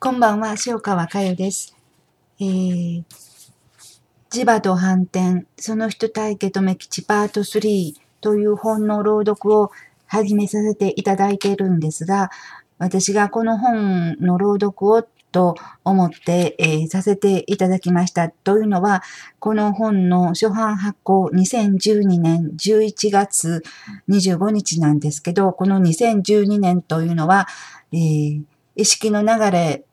こんばんは、塩川佳代です。えー、磁場と反転、その人体家とめきちパート3という本の朗読を始めさせていただいているんですが、私がこの本の朗読をと思って、えー、させていただきました。というのは、この本の初版発行2012年11月25日なんですけど、この2012年というのは、えー、意識の流れ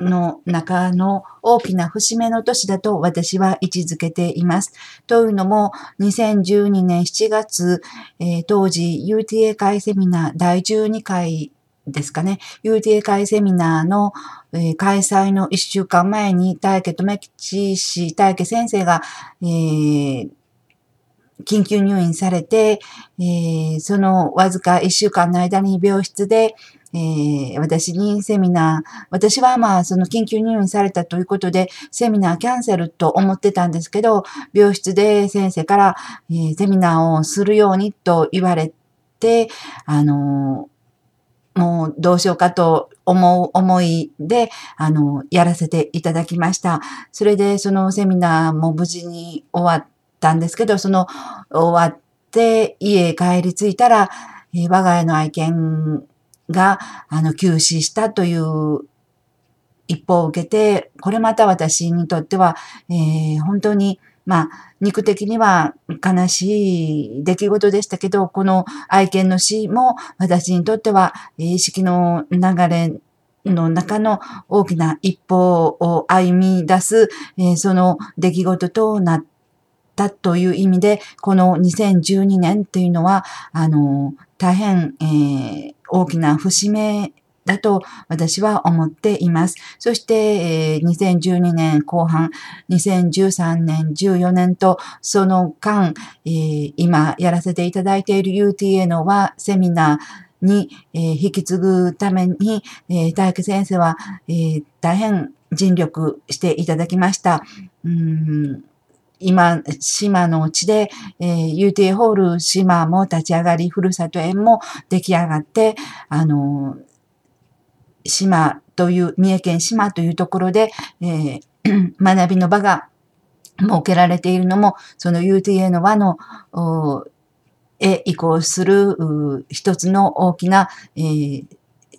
の中の大きな節目の年だと私は位置づけています。というのも、2012年7月、えー、当時 UTA 会セミナー第12回ですかね、UTA 会セミナーの、えー、開催の1週間前に大家留吉氏、大家先生が、えー緊急入院されて、えー、そのわずか1週間の間に病室で、えー、私にセミナー、私はまあその緊急入院されたということで、セミナーキャンセルと思ってたんですけど、病室で先生から、えー、セミナーをするようにと言われて、あのもうどうしようかと思う思いで、あの、やらせていただきました。それでそのセミナーも無事に終わったんですけど、その終わって家へ帰り着いたら、えー、我が家の愛犬が、あの、休止したという一報を受けて、これまた私にとっては、えー、本当に、まあ、肉的には悲しい出来事でしたけど、この愛犬の死も私にとっては意識の流れの中の大きな一歩を歩み出す、えー、その出来事となったという意味で、この2012年っていうのは、あの、大変、えー、大きな節目だと私は思っています。そして、えー、2012年後半、2013年、14年と、その間、えー、今やらせていただいている UTA のはセミナーに、えー、引き継ぐために、えー、大学先生は、えー、大変尽力していただきました。うん今、島のうちで、えー、UT ホール島も立ち上がり、ふるさと園も出来上がって、あの、島という、三重県島というところで、えー、学びの場が設けられているのも、その UTA の輪の、へ移行する一つの大きな、えー、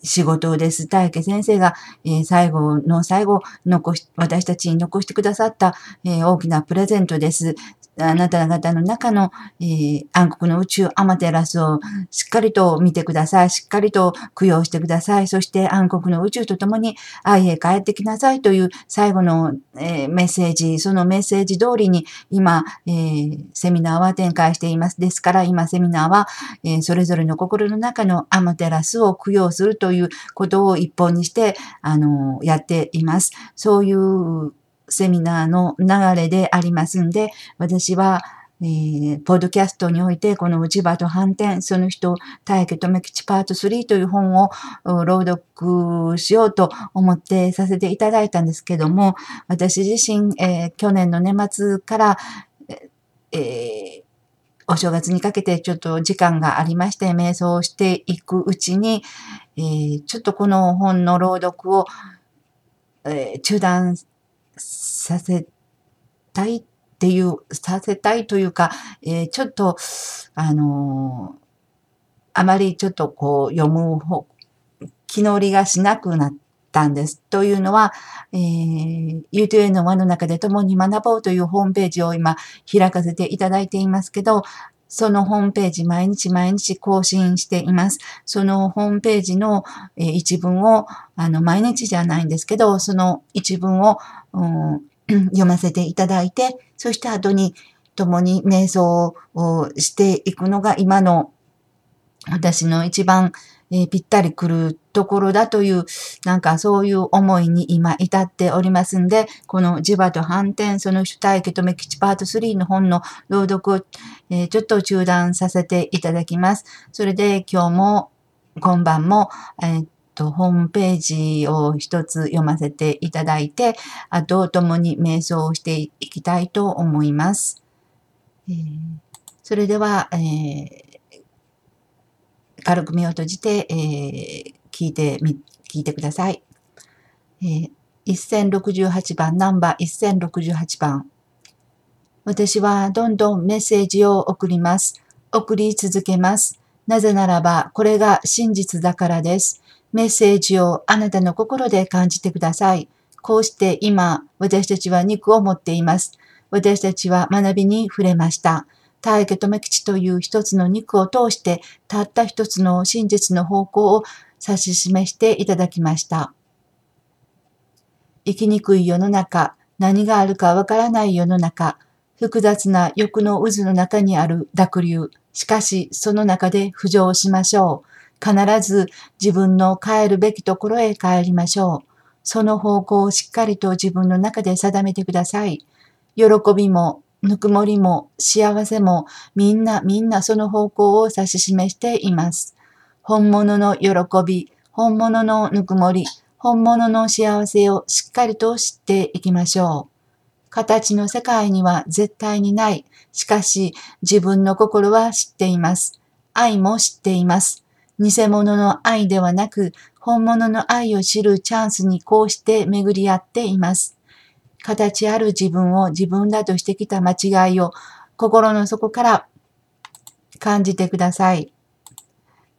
仕事です。大家先生が、え、最後の最後残し、私たちに残してくださった、え、大きなプレゼントです。あなた方の中の、えー、暗黒の宇宙アマテラスをしっかりと見てください。しっかりと供養してください。そして暗黒の宇宙とともに愛へ帰ってきなさいという最後の、えー、メッセージ、そのメッセージ通りに今、えー、セミナーは展開しています。ですから今セミナーは、え、それぞれの心の中のアマテラスを供養するということを一本にして、あの、やっています。そういうセミナーの流れでありますんで、私は、えー、ポッドキャストにおいて、この内場と反転、その人、大家留吉パート3という本を朗読しようと思ってさせていただいたんですけども、私自身、えー、去年の年末から、えー、お正月にかけてちょっと時間がありまして、瞑想をしていくうちに、えー、ちょっとこの本の朗読を、えー、中断させたいっていう、させたいというか、えー、ちょっと、あのー、あまりちょっとこう読む方、気乗りがしなくなったんです。というのは、えー、U2A の輪の中で共に学ぼうというホームページを今開かせていただいていますけど、そのホームページ毎日毎日更新しています。そのホームページの、一文を、あの、毎日じゃないんですけど、その一文を、うん、読ませていただいて、そして後に共に瞑想をしていくのが今の私の一番、えー、ぴったりくるところだという、なんかそういう思いに今至っておりますんで、この磁場と反転、その主体受け止め基地パート3の本の朗読を、えー、ちょっと中断させていただきます。それで今日も、今晩も、えーと、ホームページを一つ読ませていただいて、あと、共に瞑想をしていきたいと思います。えー、それでは、えー軽く目を閉じて、えー、聞いてみ、聞いてください。えー、1068番、ナンバー1068番。私はどんどんメッセージを送ります。送り続けます。なぜならば、これが真実だからです。メッセージをあなたの心で感じてください。こうして今、私たちは肉を持っています。私たちは学びに触れました。大家留吉という一つの肉を通して、たった一つの真実の方向を指し示していただきました。生きにくい世の中、何があるかわからない世の中、複雑な欲の渦の中にある濁流。しかし、その中で浮上しましょう。必ず自分の帰るべきところへ帰りましょう。その方向をしっかりと自分の中で定めてください。喜びも、ぬくもりも、幸せも、みんなみんなその方向を指し示しています。本物の喜び、本物のぬくもり、本物の幸せをしっかりと知っていきましょう。形の世界には絶対にない。しかし、自分の心は知っています。愛も知っています。偽物の愛ではなく、本物の愛を知るチャンスにこうして巡り合っています。形ある自分を自分だとしてきた間違いを心の底から感じてください。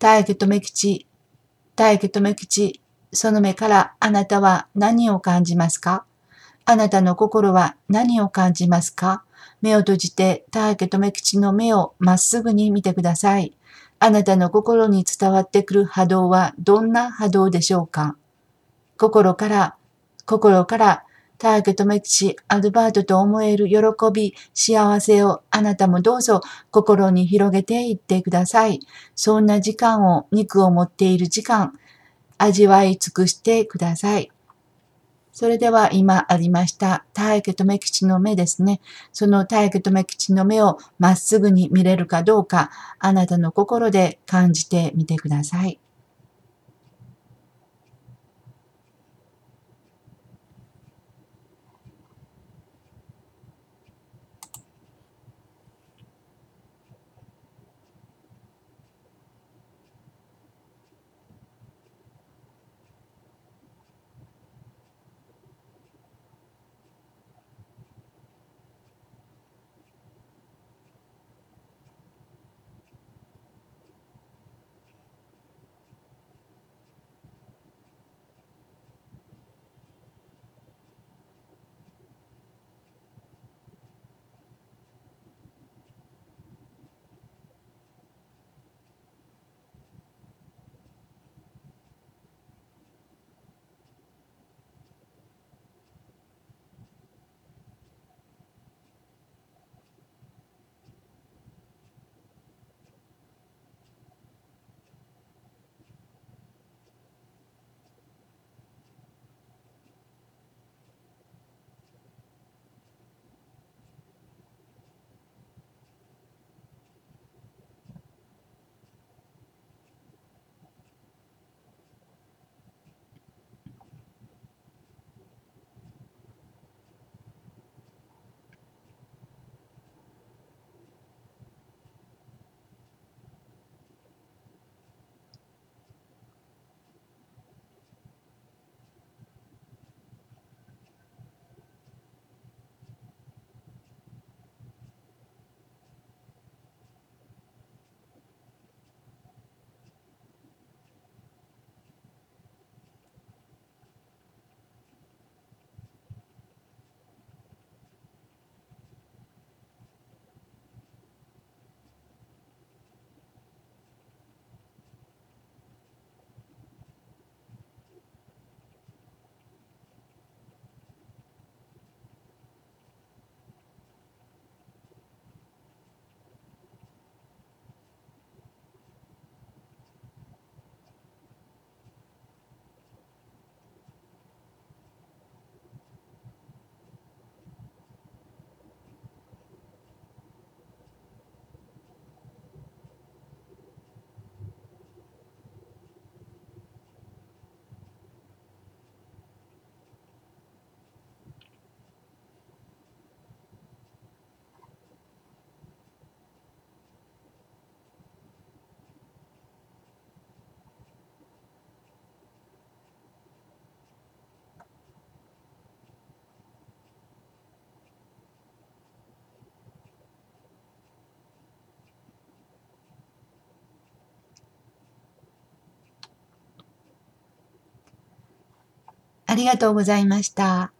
大家留吉、大家留吉、その目からあなたは何を感じますか？あなたの心は何を感じますか？目を閉じて、大家留吉の目をまっすぐに見てください。あなたの心に伝わってくる波動はどんな波動でしょうか？心から、心から、大家留吉、アルバートと思える喜び、幸せをあなたもどうぞ心に広げていってください。そんな時間を、肉を持っている時間、味わい尽くしてください。それでは今ありました大家留吉の目ですね。その大家留吉の目をまっすぐに見れるかどうか、あなたの心で感じてみてください。ありがとうございました。